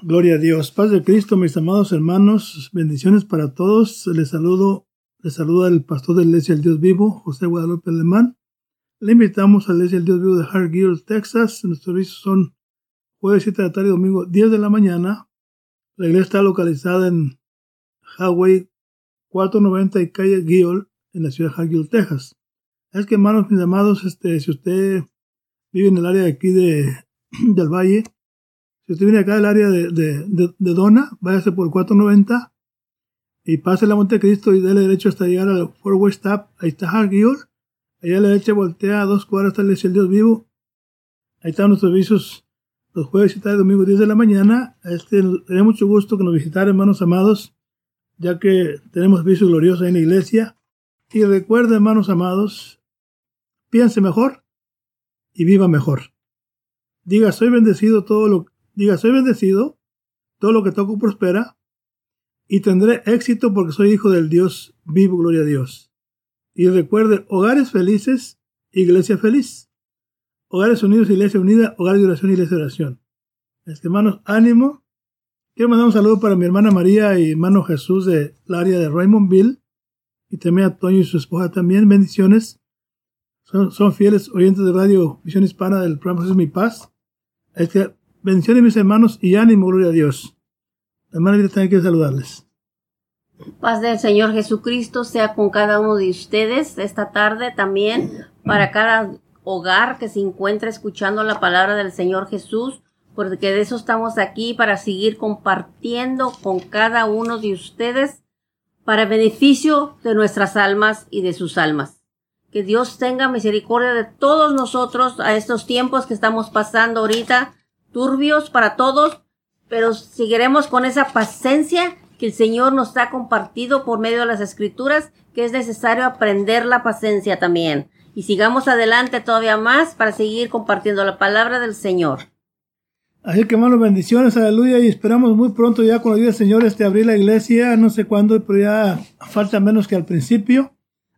Gloria a Dios. Paz de Cristo, mis amados hermanos. Bendiciones para todos. Les saludo, les saluda el pastor de la Iglesia del Dios Vivo, José Guadalupe Alemán. Le invitamos a la Iglesia del Dios Vivo de Hargill, Texas. Nuestros servicios son jueves 7 de la tarde y domingo 10 de la mañana. La iglesia está localizada en Highway 490 y calle Gill, en la ciudad de Hargill, Texas. Es que, hermanos, mis amados, este, si usted vive en el área de aquí de, del Valle, si usted viene acá del área de, de, de, Dona, váyase por 490 y pase la Montecristo y déle derecho hasta llegar al Fort West Stop. Ahí está Hargill. Allá a la derecha voltea a dos cuadras hasta el Dios Vivo. Ahí están nuestros servicios los jueves y tarde, domingo 10 de la mañana. Este, mucho gusto que nos visitaran, hermanos amados, ya que tenemos servicios gloriosos en la iglesia. Y recuerden, hermanos amados, piense mejor y viva mejor. Diga, soy bendecido todo lo Diga, soy bendecido, todo lo que toco prospera, y tendré éxito porque soy hijo del Dios vivo, gloria a Dios. Y recuerde, hogares felices, iglesia feliz. Hogares unidos, iglesia unida, hogar de oración, iglesia de oración. Este, hermanos, ánimo. Quiero mandar un saludo para mi hermana María y hermano Jesús del área de Raymondville. Y también a Toño y su esposa también. Bendiciones. Son, fieles oyentes de Radio Visión Hispana del programa Es Mi Paz. Este, Bendiciones mis hermanos y ánimo, gloria a Dios. Hermana Vida también quiere saludarles. Paz del Señor Jesucristo sea con cada uno de ustedes esta tarde también para cada hogar que se encuentre escuchando la palabra del Señor Jesús, porque de eso estamos aquí para seguir compartiendo con cada uno de ustedes para beneficio de nuestras almas y de sus almas. Que Dios tenga misericordia de todos nosotros a estos tiempos que estamos pasando ahorita turbios para todos, pero seguiremos con esa paciencia que el Señor nos ha compartido por medio de las escrituras, que es necesario aprender la paciencia también. Y sigamos adelante todavía más para seguir compartiendo la palabra del Señor. Así que hermanos, bendiciones, aleluya, y esperamos muy pronto ya con la ayuda del Señor este abrir la iglesia, no sé cuándo, pero ya falta menos que al principio.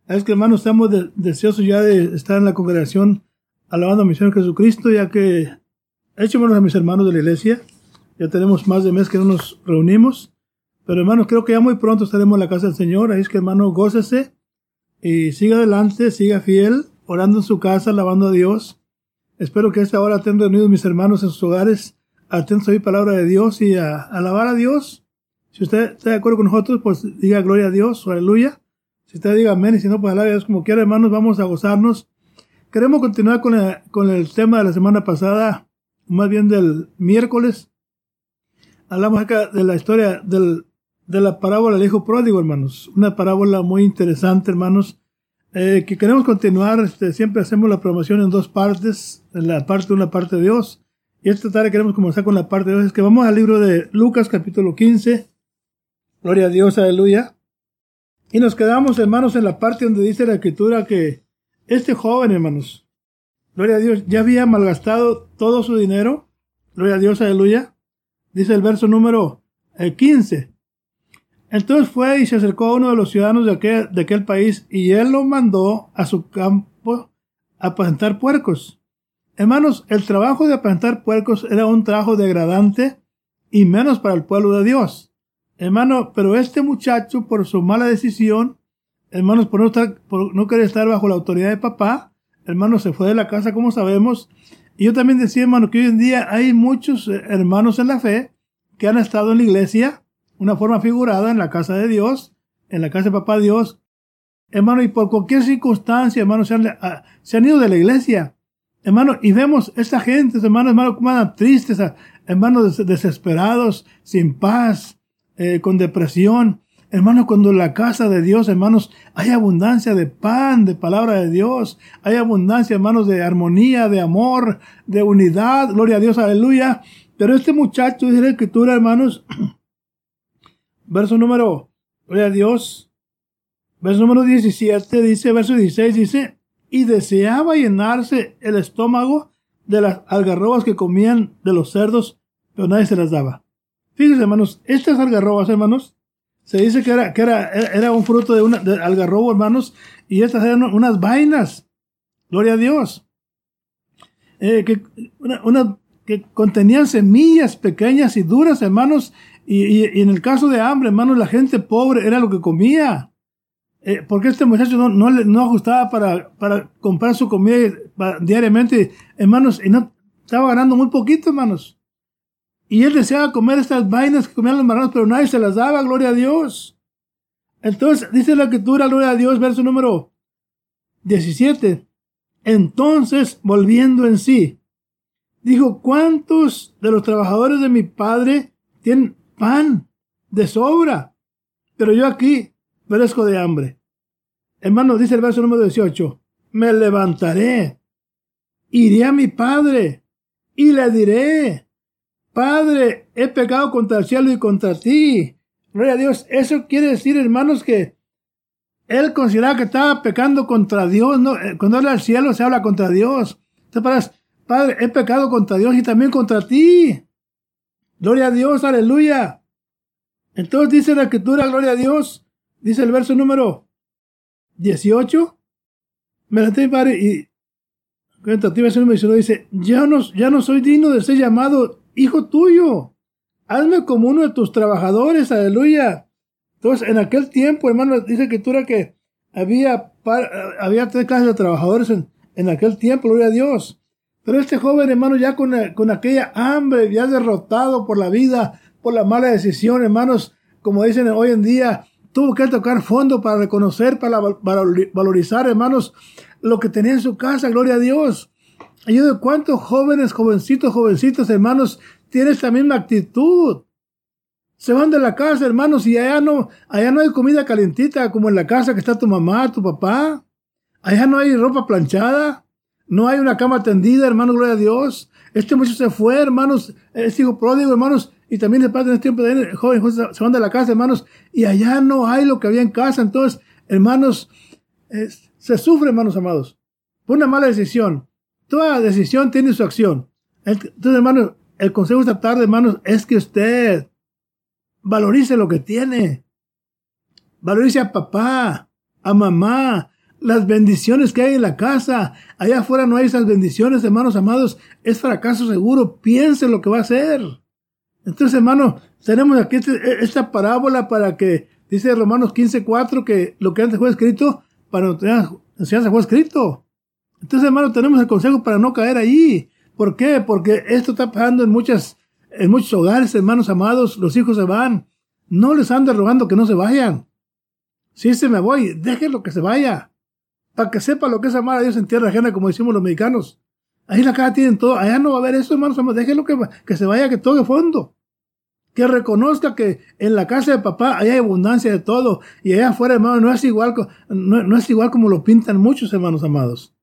Es que hermanos, estamos deseosos ya de estar en la congregación alabando a mi Señor Jesucristo, ya que échemelos a mis hermanos de la iglesia. Ya tenemos más de mes que no nos reunimos. Pero hermanos, creo que ya muy pronto estaremos en la casa del Señor. Ahí es que hermano, gócese y siga adelante, siga fiel, orando en su casa, alabando a Dios. Espero que esta hora estén reunidos mis hermanos en sus hogares, atentos a la palabra de Dios y a, alabar a Dios. Si usted está de acuerdo con nosotros, pues diga gloria a Dios, aleluya. Si usted diga amén y si no, pues alabe a Dios como quiera, hermanos, vamos a gozarnos. Queremos continuar con, con el tema de la semana pasada, más bien del miércoles, hablamos acá de la historia del, de la parábola del hijo pródigo, hermanos. Una parábola muy interesante, hermanos, eh, que queremos continuar. Este, siempre hacemos la promoción en dos partes, en la parte de una parte de Dios. Y esta tarde queremos comenzar con la parte de Dios. Es que vamos al libro de Lucas, capítulo 15. Gloria a Dios, aleluya. Y nos quedamos, hermanos, en la parte donde dice la escritura que este joven, hermanos, Gloria a Dios. Ya había malgastado todo su dinero. Gloria a Dios, aleluya. Dice el verso número 15. Eh, Entonces fue y se acercó a uno de los ciudadanos de aquel, de aquel país y él lo mandó a su campo a apacentar puercos. Hermanos, el trabajo de apacentar puercos era un trabajo degradante y menos para el pueblo de Dios. Hermano, pero este muchacho, por su mala decisión, hermanos, por no, estar, por no querer estar bajo la autoridad de papá, hermano, se fue de la casa, como sabemos. Y yo también decía, hermano, que hoy en día hay muchos eh, hermanos en la fe que han estado en la iglesia, una forma figurada en la casa de Dios, en la casa de papá Dios. Hermano, y por cualquier circunstancia, hermano, se han, ah, se han ido de la iglesia. Hermano, y vemos esta gente, hermano, hermano, como andan tristes, ah, hermanos desesperados, sin paz, eh, con depresión. Hermanos, cuando en la casa de Dios, hermanos, hay abundancia de pan, de palabra de Dios, hay abundancia, hermanos, de armonía, de amor, de unidad, gloria a Dios, aleluya. Pero este muchacho, dice la escritura, hermanos, verso número, gloria a Dios, verso número 17, dice, verso 16, dice, y deseaba llenarse el estómago de las algarrobas que comían de los cerdos, pero nadie se las daba. Fíjense, hermanos, estas algarrobas, hermanos, se dice que era, que era, era un fruto de, una, de algarrobo, hermanos, y estas eran unas vainas. Gloria a Dios. Eh, que una, que contenían semillas pequeñas y duras, hermanos, y, en el caso de hambre, hermanos, la gente pobre era lo que comía. Eh, porque este muchacho no, no, no ajustaba para, para comprar su comida diariamente, hermanos, y no estaba ganando muy poquito, hermanos. Y él deseaba comer estas vainas que comían los marranos, pero nadie se las daba, gloria a Dios. Entonces, dice la escritura, gloria a Dios, verso número 17. Entonces, volviendo en sí, dijo, ¿cuántos de los trabajadores de mi padre tienen pan de sobra? Pero yo aquí perezco de hambre. Hermano, dice el verso número 18, me levantaré, iré a mi padre y le diré, Padre, he pecado contra el cielo y contra ti. Gloria a Dios. Eso quiere decir, hermanos, que él consideraba que estaba pecando contra Dios. Eh, cuando habla del cielo se habla contra Dios. Entonces, Padre, he pecado contra Dios y también contra ti. Gloria a Dios, aleluya. Entonces dice la escritura, gloria a Dios. Dice el verso número 18. Me la tengo, Padre, y tentativa número dice, ya no, ya no soy digno de ser llamado hijo tuyo. Hazme como uno de tus trabajadores, aleluya. Entonces, en aquel tiempo, hermano, dice que tú era que había, había tres clases de trabajadores en, en, aquel tiempo, gloria a Dios. Pero este joven, hermano, ya con, con aquella hambre, ya derrotado por la vida, por la mala decisión, hermanos, como dicen hoy en día, tuvo que tocar fondo para reconocer, para valorizar, hermanos, lo que tenía en su casa, gloria a Dios. De cuántos jóvenes, jovencitos, jovencitos, hermanos, tienen esta misma actitud. Se van de la casa, hermanos, y allá no, allá no hay comida calentita como en la casa que está tu mamá, tu papá. Allá no hay ropa planchada. No hay una cama tendida, hermanos, gloria a Dios. Este muchacho se fue, hermanos, es hijo pródigo, hermanos, y también el padre en este tiempo de joven, se van de la casa, hermanos, y allá no hay lo que había en casa. Entonces, hermanos, se sufre, hermanos amados, por una mala decisión. Toda decisión tiene su acción. Entonces, hermanos, el consejo esta tarde, hermanos, es que usted valorice lo que tiene. Valorice a papá, a mamá, las bendiciones que hay en la casa. Allá afuera no hay esas bendiciones, hermanos amados. Es fracaso seguro. Piense lo que va a hacer. Entonces, hermanos, tenemos aquí este, esta parábola para que, dice Romanos 15.4, que lo que antes fue escrito, para enseñanza fue escrito. Entonces, hermano, tenemos el consejo para no caer ahí. ¿Por qué? Porque esto está pasando en muchas, en muchos hogares, hermanos amados, los hijos se van. No les ande rogando que no se vayan. Si se me voy, déjenlo que se vaya. Para que sepa lo que es amar a Dios en tierra ajena, como decimos los mexicanos. Ahí la casa tienen todo. Allá no va a haber eso, hermanos amados. Déjenlo que, que se vaya, que toque fondo. Que reconozca que en la casa de papá hay abundancia de todo. Y allá afuera, hermano, no es igual, no, no es igual como lo pintan muchos hermanos amados.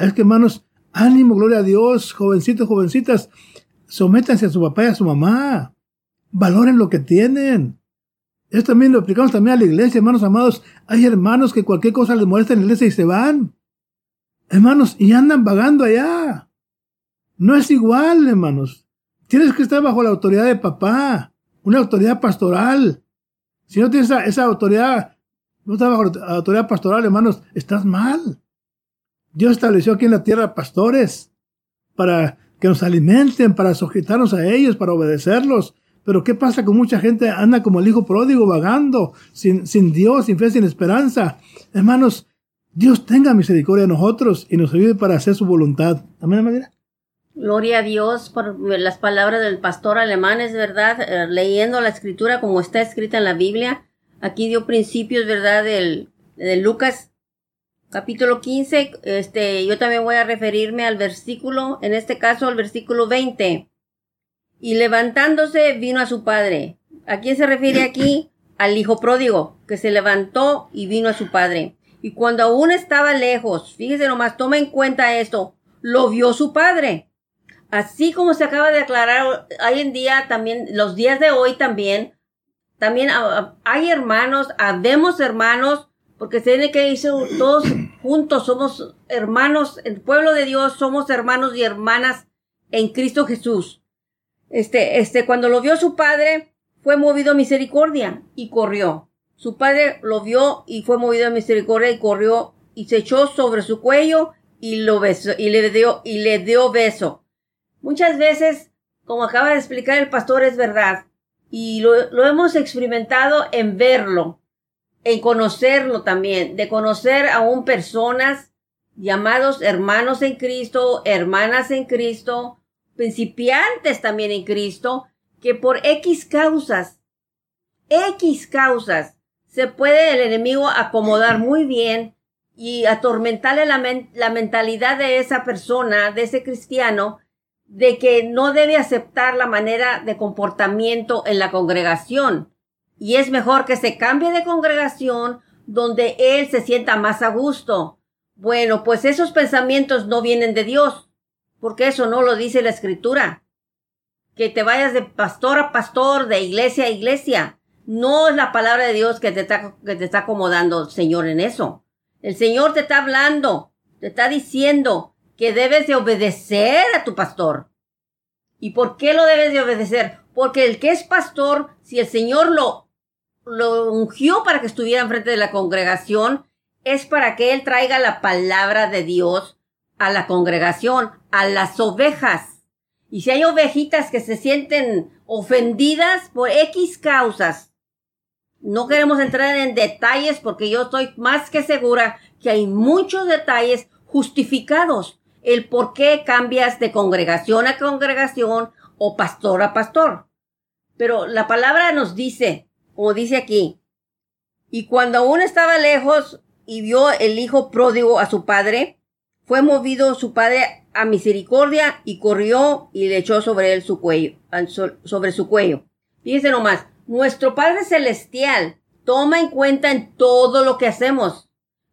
Es que, hermanos, ánimo, gloria a Dios, jovencitos, jovencitas, sométanse a su papá y a su mamá. Valoren lo que tienen. Esto también lo aplicamos también a la iglesia, hermanos amados. Hay hermanos que cualquier cosa les molesta en la iglesia y se van. Hermanos, y andan vagando allá. No es igual, hermanos. Tienes que estar bajo la autoridad de papá, una autoridad pastoral. Si no tienes esa, autoridad, no estás bajo la autoridad pastoral, hermanos, estás mal. Dios estableció aquí en la tierra pastores para que nos alimenten, para sujetarnos a ellos, para obedecerlos. Pero ¿qué pasa con mucha gente anda como el hijo pródigo vagando, sin, sin Dios, sin fe, sin esperanza? Hermanos, Dios tenga misericordia de nosotros y nos ayude para hacer su voluntad. Amén, María. Gloria a Dios por las palabras del pastor alemán, es verdad, eh, leyendo la escritura como está escrita en la Biblia. Aquí dio principios, ¿verdad?, del, de Lucas capítulo 15, este, yo también voy a referirme al versículo, en este caso al versículo 20. Y levantándose vino a su padre. ¿A quién se refiere aquí? Al hijo pródigo, que se levantó y vino a su padre. Y cuando aún estaba lejos, fíjese nomás, toma en cuenta esto, lo vio su padre. Así como se acaba de aclarar hoy en día también, los días de hoy también, también hay hermanos, habemos hermanos porque se tiene que irse todos juntos, somos hermanos, el pueblo de Dios, somos hermanos y hermanas en Cristo Jesús. Este, este, cuando lo vio su padre, fue movido a misericordia y corrió. Su padre lo vio y fue movido a misericordia y corrió y se echó sobre su cuello y lo besó y le dio y le dio beso. Muchas veces, como acaba de explicar el pastor, es verdad. Y lo, lo hemos experimentado en verlo, en conocerlo también, de conocer aún personas llamados hermanos en Cristo, hermanas en Cristo, principiantes también en Cristo, que por X causas, X causas, se puede el enemigo acomodar muy bien y atormentarle la, la, mentalidad de esa persona, de ese cristiano, de que no debe aceptar la manera de comportamiento en la congregación. Y es mejor que se cambie de congregación donde él se sienta más a gusto. Bueno, pues esos pensamientos no vienen de Dios, porque eso no lo dice la escritura. Que te vayas de pastor a pastor, de iglesia a iglesia. No es la palabra de Dios que te está, que te está acomodando, Señor, en eso. El Señor te está hablando, te está diciendo que debes de obedecer a tu pastor. ¿Y por qué lo debes de obedecer? Porque el que es pastor, si el Señor lo, lo ungió para que estuviera enfrente de la congregación, es para que Él traiga la palabra de Dios a la congregación, a las ovejas. Y si hay ovejitas que se sienten ofendidas por X causas, no queremos entrar en detalles porque yo estoy más que segura que hay muchos detalles justificados el por qué cambias de congregación a congregación o pastor a pastor. Pero la palabra nos dice, como dice aquí, y cuando aún estaba lejos y vio el hijo pródigo a su padre, fue movido su padre a misericordia y corrió y le echó sobre él su cuello, sobre su cuello. Fíjense nomás, nuestro Padre Celestial toma en cuenta en todo lo que hacemos,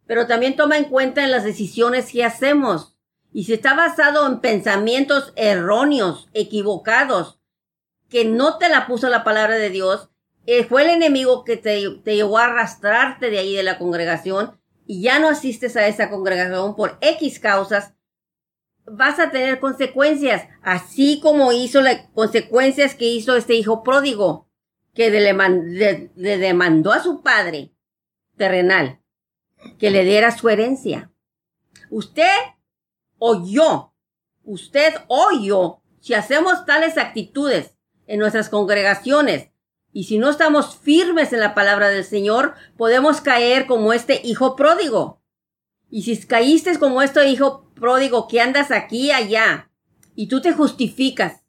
pero también toma en cuenta en las decisiones que hacemos. Y si está basado en pensamientos erróneos, equivocados, que no te la puso la palabra de Dios, fue el enemigo que te, te llevó a arrastrarte de ahí de la congregación y ya no asistes a esa congregación por X causas, vas a tener consecuencias, así como hizo las consecuencias que hizo este hijo pródigo que le, demandó a su padre terrenal que le diera su herencia. Usted o yo, usted o yo, si hacemos tales actitudes en nuestras congregaciones y si no estamos firmes en la palabra del Señor, podemos caer como este hijo pródigo. Y si caíste como este hijo pródigo que andas aquí allá y tú te justificas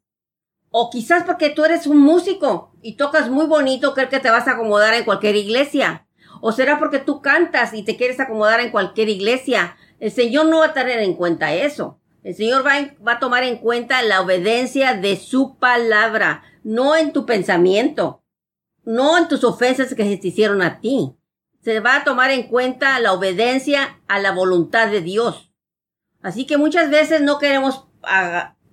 o quizás porque tú eres un músico y tocas muy bonito, crees que te vas a acomodar en cualquier iglesia. O será porque tú cantas y te quieres acomodar en cualquier iglesia. El Señor no va a tener en cuenta eso. El Señor va a tomar en cuenta la obediencia de su palabra, no en tu pensamiento, no en tus ofensas que se te hicieron a ti. Se va a tomar en cuenta la obediencia a la voluntad de Dios. Así que muchas veces no queremos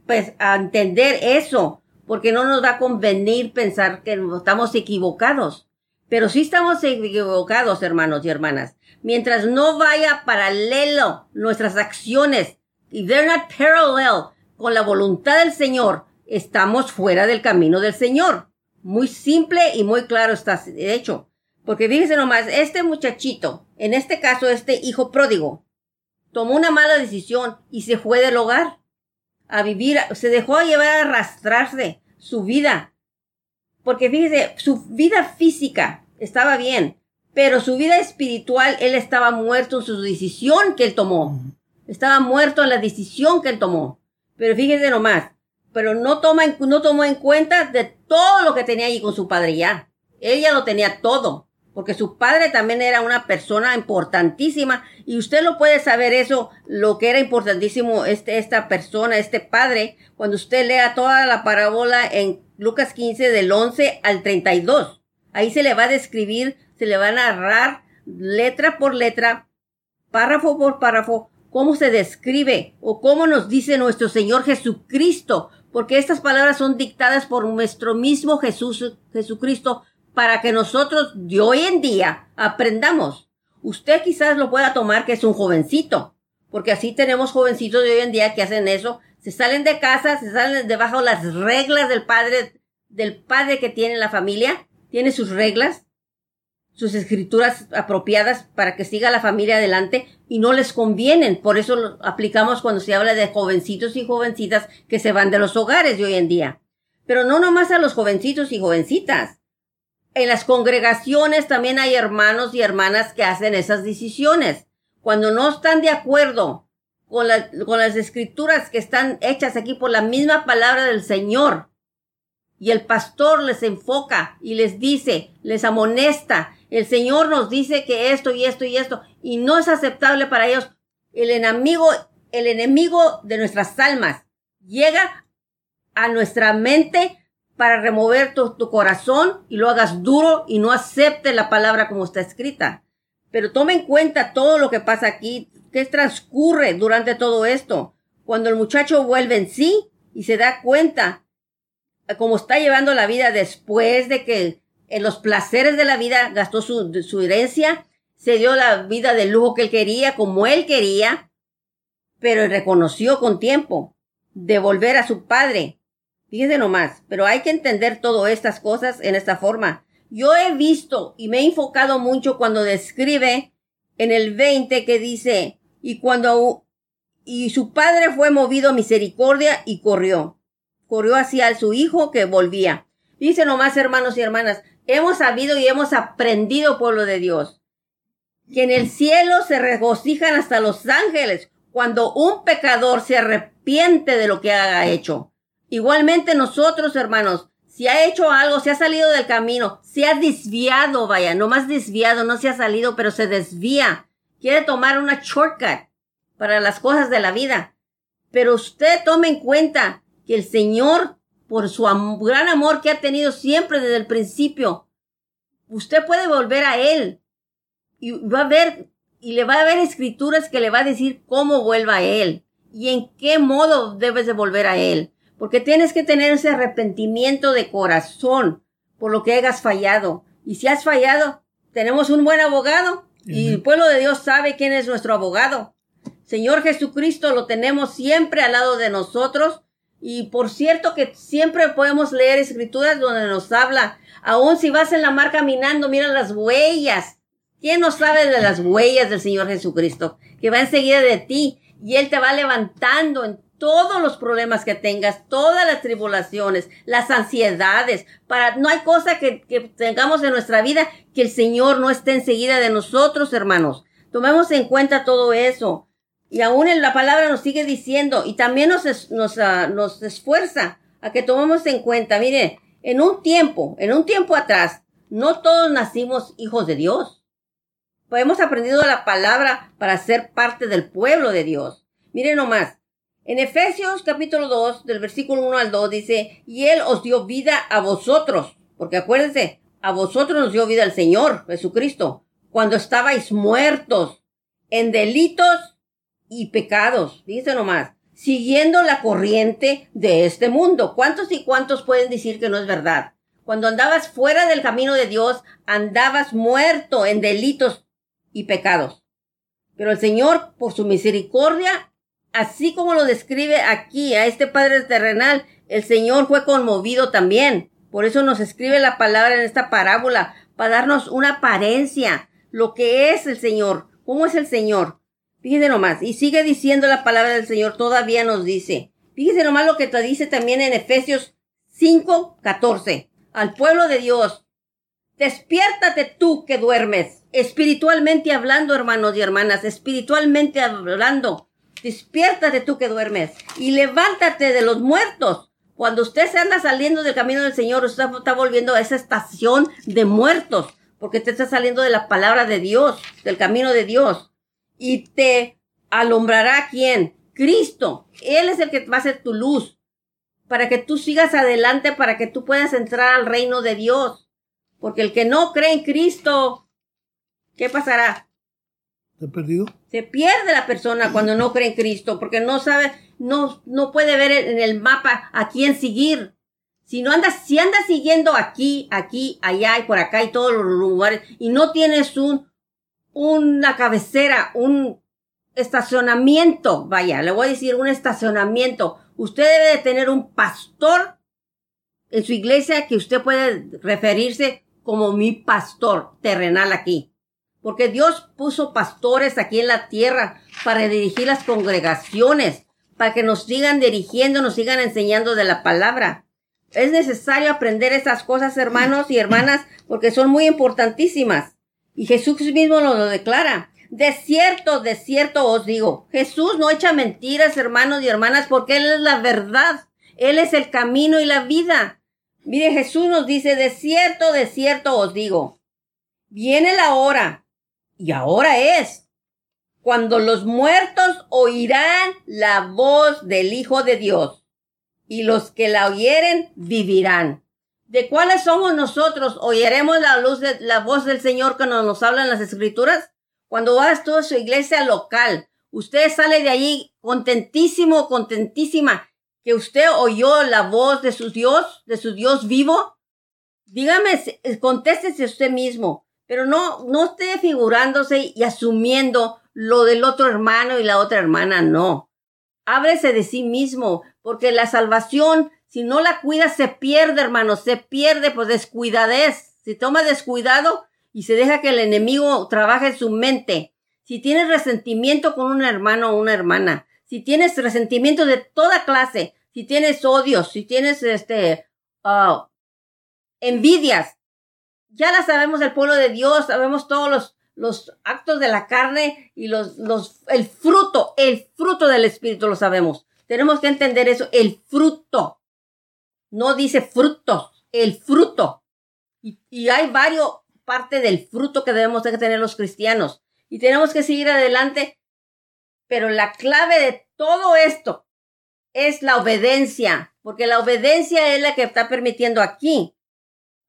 pues, entender eso porque no nos va a convenir pensar que estamos equivocados. Pero sí estamos equivocados, hermanos y hermanas. Mientras no vaya paralelo nuestras acciones, y they're not parallel con la voluntad del Señor, estamos fuera del camino del Señor. Muy simple y muy claro está de hecho. Porque fíjense nomás, este muchachito, en este caso este hijo pródigo, tomó una mala decisión y se fue del hogar a vivir, se dejó llevar a arrastrarse su vida. Porque fíjese, su vida física estaba bien, pero su vida espiritual, él estaba muerto en su decisión que él tomó. Estaba muerto en la decisión que él tomó. Pero fíjese nomás, pero no, toma, no tomó en cuenta de todo lo que tenía allí con su padre ya. Ella lo tenía todo porque su padre también era una persona importantísima y usted lo puede saber eso, lo que era importantísimo este, esta persona, este padre, cuando usted lea toda la parábola en Lucas 15 del 11 al 32. Ahí se le va a describir, se le va a narrar letra por letra, párrafo por párrafo, cómo se describe o cómo nos dice nuestro Señor Jesucristo, porque estas palabras son dictadas por nuestro mismo Jesús, Jesucristo, para que nosotros de hoy en día aprendamos. Usted quizás lo pueda tomar que es un jovencito, porque así tenemos jovencitos de hoy en día que hacen eso, se salen de casa, se salen debajo de las reglas del padre, del padre que tiene la familia, tiene sus reglas, sus escrituras apropiadas para que siga la familia adelante y no les convienen. Por eso aplicamos cuando se habla de jovencitos y jovencitas que se van de los hogares de hoy en día. Pero no nomás a los jovencitos y jovencitas. En las congregaciones también hay hermanos y hermanas que hacen esas decisiones. Cuando no están de acuerdo con, con las escrituras que están hechas aquí por la misma palabra del Señor, y el pastor les enfoca y les dice, les amonesta, el Señor nos dice que esto y esto y esto, y no es aceptable para ellos, el enemigo, el enemigo de nuestras almas llega a nuestra mente para remover tu, tu, corazón y lo hagas duro y no acepte la palabra como está escrita. Pero tome en cuenta todo lo que pasa aquí, que transcurre durante todo esto. Cuando el muchacho vuelve en sí y se da cuenta como está llevando la vida después de que en los placeres de la vida gastó su, su herencia, se dio la vida de lujo que él quería, como él quería, pero reconoció con tiempo de volver a su padre. Fíjense nomás, pero hay que entender todas estas cosas en esta forma. Yo he visto y me he enfocado mucho cuando describe en el 20 que dice, y cuando, y su padre fue movido a misericordia y corrió corrió hacia su hijo que volvía. Dice nomás, hermanos y hermanas, hemos sabido y hemos aprendido, pueblo de Dios, que en el cielo se regocijan hasta los ángeles cuando un pecador se arrepiente de lo que ha hecho. Igualmente nosotros, hermanos, si ha hecho algo, se ha salido del camino, se ha desviado, vaya, no más desviado, no se ha salido, pero se desvía. Quiere tomar una shortcut para las cosas de la vida. Pero usted tome en cuenta que el Señor, por su gran amor que ha tenido siempre desde el principio, usted puede volver a Él y va a ver, y le va a haber escrituras que le va a decir cómo vuelva a Él y en qué modo debes de volver a Él. Porque tienes que tener ese arrepentimiento de corazón por lo que hayas fallado. Y si has fallado, tenemos un buen abogado y el pueblo de Dios sabe quién es nuestro abogado. Señor Jesucristo lo tenemos siempre al lado de nosotros y por cierto que siempre podemos leer escrituras donde nos habla, aun si vas en la mar caminando, mira las huellas. ¿Quién no sabe de las huellas del Señor Jesucristo? Que va enseguida de ti y Él te va levantando en todos los problemas que tengas, todas las tribulaciones, las ansiedades, para, no hay cosa que, que tengamos en nuestra vida que el Señor no esté enseguida de nosotros, hermanos. Tomemos en cuenta todo eso. Y aún en la palabra nos sigue diciendo y también nos, nos, uh, nos esfuerza a que tomemos en cuenta, mire, en un tiempo, en un tiempo atrás, no todos nacimos hijos de Dios. Pues hemos aprendido la palabra para ser parte del pueblo de Dios. Mire nomás, en Efesios capítulo 2, del versículo 1 al 2 dice, y Él os dio vida a vosotros, porque acuérdense, a vosotros nos dio vida el Señor Jesucristo, cuando estabais muertos en delitos y pecados, dice nomás, siguiendo la corriente de este mundo. ¿Cuántos y cuántos pueden decir que no es verdad? Cuando andabas fuera del camino de Dios, andabas muerto en delitos y pecados. Pero el Señor, por su misericordia, así como lo describe aquí a este Padre terrenal, el Señor fue conmovido también. Por eso nos escribe la palabra en esta parábola, para darnos una apariencia, lo que es el Señor, cómo es el Señor. Fíjese nomás, y sigue diciendo la palabra del Señor, todavía nos dice. Fíjese nomás lo que te dice también en Efesios 5, 14. Al pueblo de Dios, despiértate tú que duermes, espiritualmente hablando, hermanos y hermanas, espiritualmente hablando. Despiértate tú que duermes y levántate de los muertos. Cuando usted se anda saliendo del camino del Señor, usted está volviendo a esa estación de muertos, porque te está saliendo de la palabra de Dios, del camino de Dios y te alumbrará quién? Cristo. Él es el que va a ser tu luz para que tú sigas adelante, para que tú puedas entrar al reino de Dios. Porque el que no cree en Cristo, ¿qué pasará? ¿Se perdido? Se pierde la persona cuando no cree en Cristo, porque no sabe, no, no puede ver en el mapa a quién seguir. Si no andas, si andas siguiendo aquí, aquí, allá y por acá y todos los lugares, y no tienes un, una cabecera, un estacionamiento, vaya, le voy a decir un estacionamiento. Usted debe de tener un pastor en su iglesia que usted puede referirse como mi pastor terrenal aquí. Porque Dios puso pastores aquí en la tierra para dirigir las congregaciones, para que nos sigan dirigiendo, nos sigan enseñando de la palabra. Es necesario aprender esas cosas, hermanos y hermanas, porque son muy importantísimas. Y Jesús mismo nos lo declara. De cierto, de cierto os digo, Jesús no echa mentiras, hermanos y hermanas, porque Él es la verdad. Él es el camino y la vida. Mire, Jesús nos dice, de cierto, de cierto os digo, viene la hora, y ahora es, cuando los muertos oirán la voz del Hijo de Dios, y los que la oyeren vivirán. ¿De cuáles somos nosotros? ¿Oiremos la luz de la voz del Señor que nos, habla en las Escrituras? Cuando vas a su iglesia local, usted sale de allí contentísimo, contentísima, que usted oyó la voz de su Dios, de su Dios vivo? Dígame, eh, contéstese usted mismo, pero no, no esté figurándose y asumiendo lo del otro hermano y la otra hermana, no. Ábrese de sí mismo, porque la salvación, si no la cuida, se pierde, hermano, se pierde por descuidadez. Si toma descuidado y se deja que el enemigo trabaje en su mente, si tienes resentimiento con un hermano o una hermana, si tienes resentimiento de toda clase, si tienes odios, si tienes este uh, envidias, ya la sabemos el pueblo de Dios, sabemos todos los, los actos de la carne y los, los, el fruto, el fruto del Espíritu lo sabemos. Tenemos que entender eso, el fruto. No dice frutos, el fruto. Y, hay varios parte del fruto que debemos de tener los cristianos. Y tenemos que seguir adelante. Pero la clave de todo esto es la obediencia, porque la obediencia es la que está permitiendo aquí.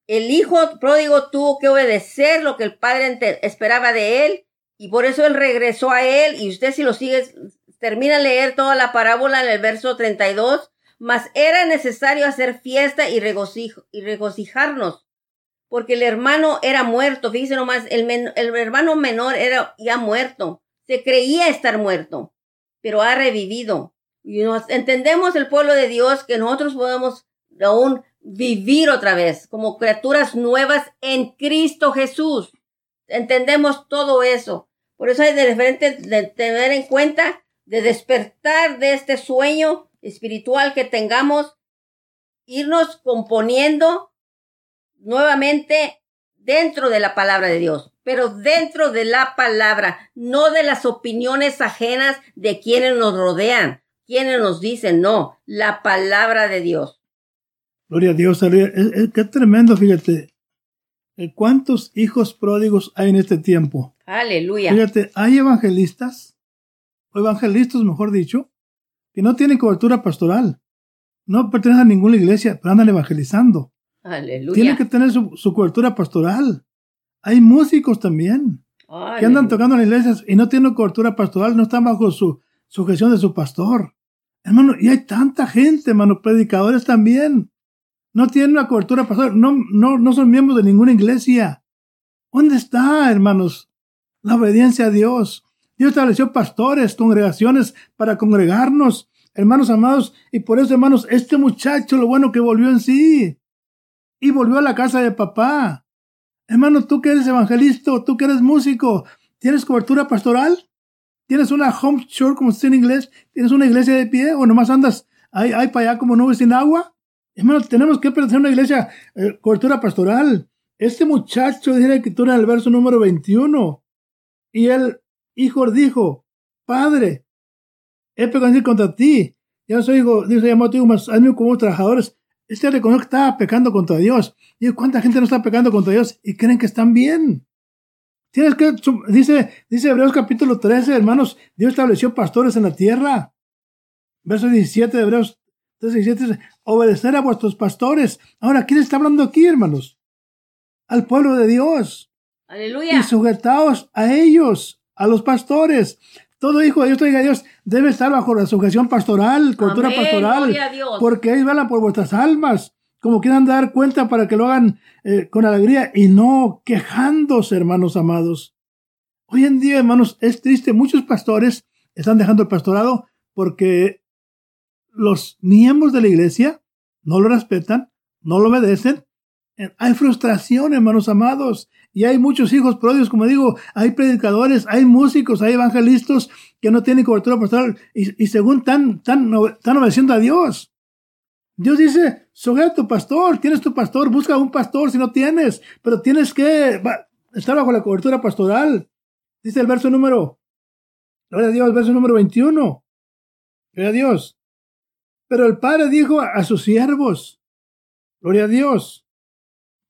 El hijo pródigo tuvo que obedecer lo que el padre esperaba de él y por eso él regresó a él y usted si lo sigue, termina de leer toda la parábola en el verso 32, mas era necesario hacer fiesta y, y regocijarnos, porque el hermano era muerto, fíjese nomás, el, el hermano menor era ya muerto, se creía estar muerto, pero ha revivido. Y nos entendemos el pueblo de Dios que nosotros podemos aún vivir otra vez como criaturas nuevas en Cristo Jesús. Entendemos todo eso. Por eso hay de repente de tener en cuenta de despertar de este sueño espiritual que tengamos, irnos componiendo nuevamente dentro de la palabra de Dios, pero dentro de la palabra, no de las opiniones ajenas de quienes nos rodean quienes nos dicen, no, la palabra de Dios. Gloria a Dios, qué tremendo, fíjate. Eh, ¿Cuántos hijos pródigos hay en este tiempo? Aleluya. Fíjate, hay evangelistas, o evangelistas, mejor dicho, que no tienen cobertura pastoral. No pertenecen a ninguna iglesia, pero andan evangelizando. Aleluya. Tienen que tener su, cobertura pastoral. Hay músicos también que andan tocando en iglesias y no tienen cobertura pastoral, no están bajo su sujeción de su pastor. Hermano, y hay tanta gente, hermano, predicadores también. No tienen una cobertura pastoral, no, no, no son miembros de ninguna iglesia. ¿Dónde está, hermanos, la obediencia a Dios? Dios estableció pastores, congregaciones para congregarnos, hermanos amados, y por eso, hermanos, este muchacho, lo bueno que volvió en sí, y volvió a la casa de papá. Hermano, tú que eres evangelista, tú que eres músico, ¿tienes cobertura pastoral? ¿Tienes una home church, como se dice en inglés? ¿Tienes una iglesia de pie? ¿O nomás andas ahí, ahí para allá como nubes sin agua? Hermano, tenemos que pensar una iglesia, eh, cobertura pastoral. Este muchacho dice la escritura en el verso número 21. Y el hijo dijo, Padre, he pecado contra ti. Ya soy hijo, dice llamado tu hijo, más hazme como trabajadores. Este reconoce que estaba pecando contra Dios. Y cuánta gente no está pecando contra Dios y creen que están bien. Tienes que, dice, dice Hebreos capítulo 13, hermanos, Dios estableció pastores en la tierra. Verso 17 de Hebreos 13, 17 obedecer a vuestros pastores. Ahora, ¿quién está hablando aquí, hermanos? Al pueblo de Dios. Aleluya. Y sujetaos a ellos, a los pastores. Todo hijo de Dios, diga Dios, debe estar bajo la sujeción pastoral, cultura pastoral. Porque ellos velan por vuestras almas como quieran dar cuenta para que lo hagan eh, con alegría y no quejándose, hermanos amados. Hoy en día, hermanos, es triste. Muchos pastores están dejando el pastorado porque los miembros de la iglesia no lo respetan, no lo obedecen Hay frustración, hermanos amados, y hay muchos hijos prodios, como digo, hay predicadores, hay músicos, hay evangelistas que no tienen cobertura pastoral y, según tan, tan, tan obedeciendo a Dios. Dios dice, a tu pastor, tienes tu pastor, busca un pastor si no tienes, pero tienes que estar bajo la cobertura pastoral. Dice el verso número, gloria a Dios, verso número 21. Gloria a Dios. Pero el padre dijo a sus siervos, gloria a Dios,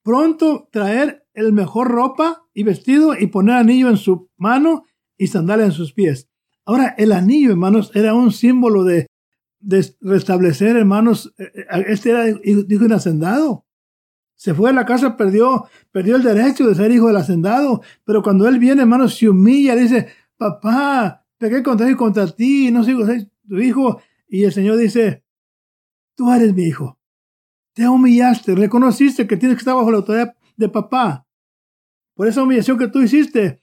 pronto traer el mejor ropa y vestido y poner anillo en su mano y sandalia en sus pies. Ahora, el anillo, hermanos, era un símbolo de de restablecer, hermanos, eh, eh, este era, dijo, un hacendado. Se fue a la casa, perdió, perdió el derecho de ser hijo del hacendado. Pero cuando él viene, hermanos, se humilla, dice, papá, pequé contra, contra ti, no sigo ser tu hijo. Y el Señor dice, tú eres mi hijo. Te humillaste, reconociste que tienes que estar bajo la autoridad de papá. Por esa humillación que tú hiciste,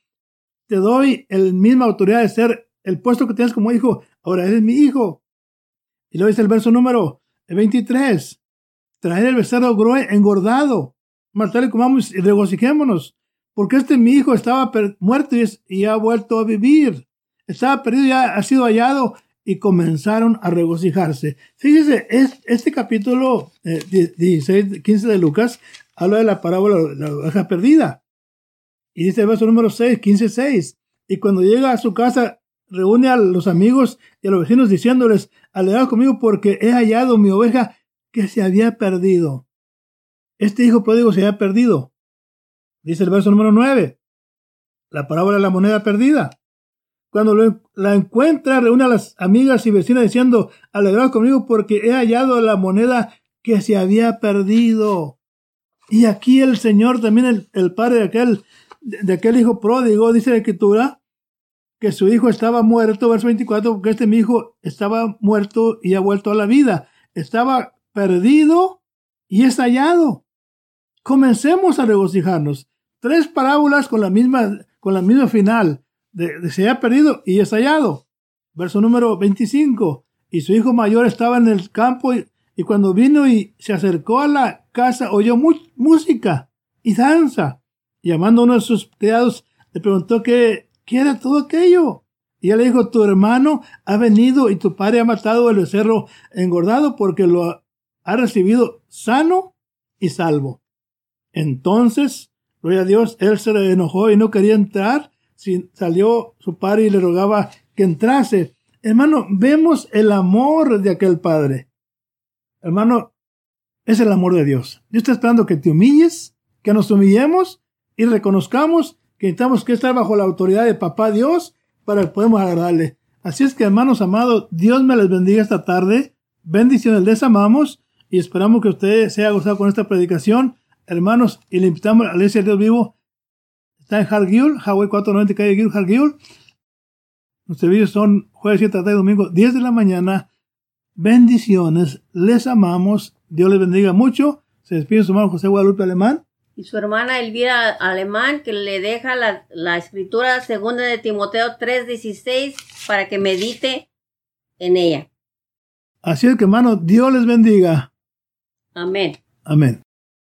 te doy el misma autoridad de ser el puesto que tienes como hijo. Ahora eres mi hijo. Y luego dice el verso número 23. Traer el becerro engordado. Martel y comamos y regocijémonos. Porque este mi hijo estaba muerto y, ha vuelto a vivir. Estaba perdido y ha, sido hallado y comenzaron a regocijarse. Fíjese, es, este capítulo 16, eh, 15 de Lucas habla de la parábola de la oveja perdida. Y dice el verso número 6, 15, 6. Y cuando llega a su casa, reúne a los amigos y a los vecinos diciéndoles, alegrados conmigo porque he hallado mi oveja que se había perdido. Este hijo pródigo se había perdido. Dice el verso número 9. La parábola de la moneda perdida. Cuando la encuentra, reúne a las amigas y vecinas diciendo, alegrados conmigo porque he hallado la moneda que se había perdido. Y aquí el Señor, también el, padre de aquel, de aquel hijo pródigo, dice la escritura, que su hijo estaba muerto, verso 24, porque este mi hijo estaba muerto y ha vuelto a la vida. Estaba perdido y es hallado. Comencemos a regocijarnos. Tres parábolas con la misma, con la misma final. De, se ha perdido y es hallado. Verso número 25. Y su hijo mayor estaba en el campo y, cuando vino y se acercó a la casa oyó música y danza. Llamando a uno de sus criados le preguntó qué, ¿Qué era todo aquello? Y él le dijo, tu hermano ha venido y tu padre ha matado el becerro engordado porque lo ha recibido sano y salvo. Entonces, gloria a Dios, él se le enojó y no quería entrar. salió su padre y le rogaba que entrase. Hermano, vemos el amor de aquel padre. Hermano, es el amor de Dios. Dios está esperando que te humilles, que nos humillemos y reconozcamos que necesitamos que estar bajo la autoridad de Papá Dios para que podamos agradarle. Así es que, hermanos amados, Dios me les bendiga esta tarde. Bendiciones, les amamos y esperamos que usted sea gozado con esta predicación. Hermanos, y le invitamos a la iglesia de Dios vivo. Está en Hargiul, Hawaii 490, calle Gil, Hargiul. Los servicios son jueves 7 tarde y domingo, 10 de la mañana. Bendiciones, les amamos. Dios les bendiga mucho. Se despide su hermano José Guadalupe Alemán y su hermana Elvira Alemán, que le deja la, la escritura segunda de Timoteo 3:16 para que medite en ella. Así es que, hermano, Dios les bendiga. Amén. Amén.